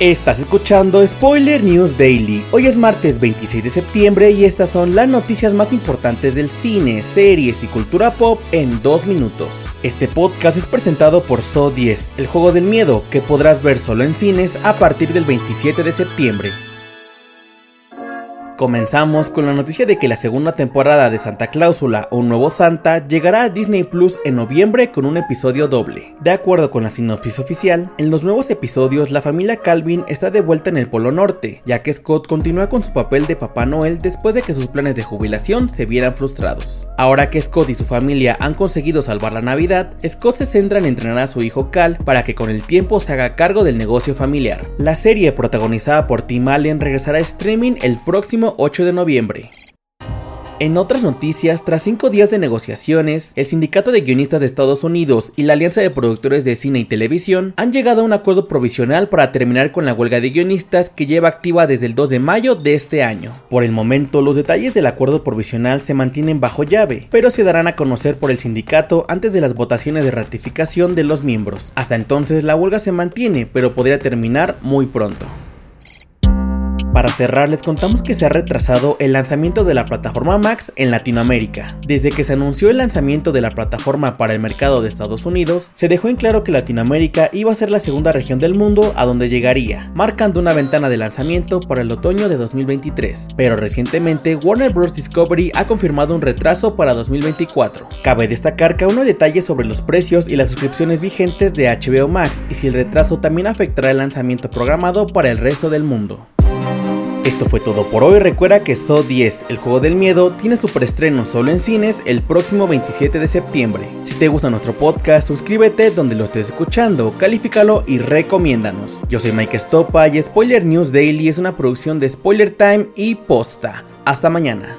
Estás escuchando Spoiler News Daily. Hoy es martes 26 de septiembre y estas son las noticias más importantes del cine, series y cultura pop en dos minutos. Este podcast es presentado por So 10, el juego del miedo, que podrás ver solo en cines a partir del 27 de septiembre. Comenzamos con la noticia de que la segunda temporada de Santa Cláusula, un nuevo Santa, llegará a Disney Plus en noviembre con un episodio doble. De acuerdo con la sinopsis oficial, en los nuevos episodios la familia Calvin está de vuelta en el Polo Norte, ya que Scott continúa con su papel de Papá Noel después de que sus planes de jubilación se vieran frustrados. Ahora que Scott y su familia han conseguido salvar la Navidad, Scott se centra en entrenar a su hijo Cal para que con el tiempo se haga cargo del negocio familiar. La serie protagonizada por Tim Allen regresará a streaming el próximo 8 de noviembre. En otras noticias, tras cinco días de negociaciones, el Sindicato de Guionistas de Estados Unidos y la Alianza de Productores de Cine y Televisión han llegado a un acuerdo provisional para terminar con la huelga de guionistas que lleva activa desde el 2 de mayo de este año. Por el momento, los detalles del acuerdo provisional se mantienen bajo llave, pero se darán a conocer por el sindicato antes de las votaciones de ratificación de los miembros. Hasta entonces, la huelga se mantiene, pero podría terminar muy pronto. Para cerrar, les contamos que se ha retrasado el lanzamiento de la plataforma Max en Latinoamérica. Desde que se anunció el lanzamiento de la plataforma para el mercado de Estados Unidos, se dejó en claro que Latinoamérica iba a ser la segunda región del mundo a donde llegaría, marcando una ventana de lanzamiento para el otoño de 2023. Pero recientemente, Warner Bros. Discovery ha confirmado un retraso para 2024. Cabe destacar que aún no hay detalles sobre los precios y las suscripciones vigentes de HBO Max y si el retraso también afectará el lanzamiento programado para el resto del mundo. Esto fue todo por hoy. Recuerda que So 10, el juego del miedo, tiene su preestreno solo en cines el próximo 27 de septiembre. Si te gusta nuestro podcast, suscríbete donde lo estés escuchando, califícalo y recomiéndanos. Yo soy Mike Stopa y Spoiler News Daily es una producción de Spoiler Time y Posta. Hasta mañana.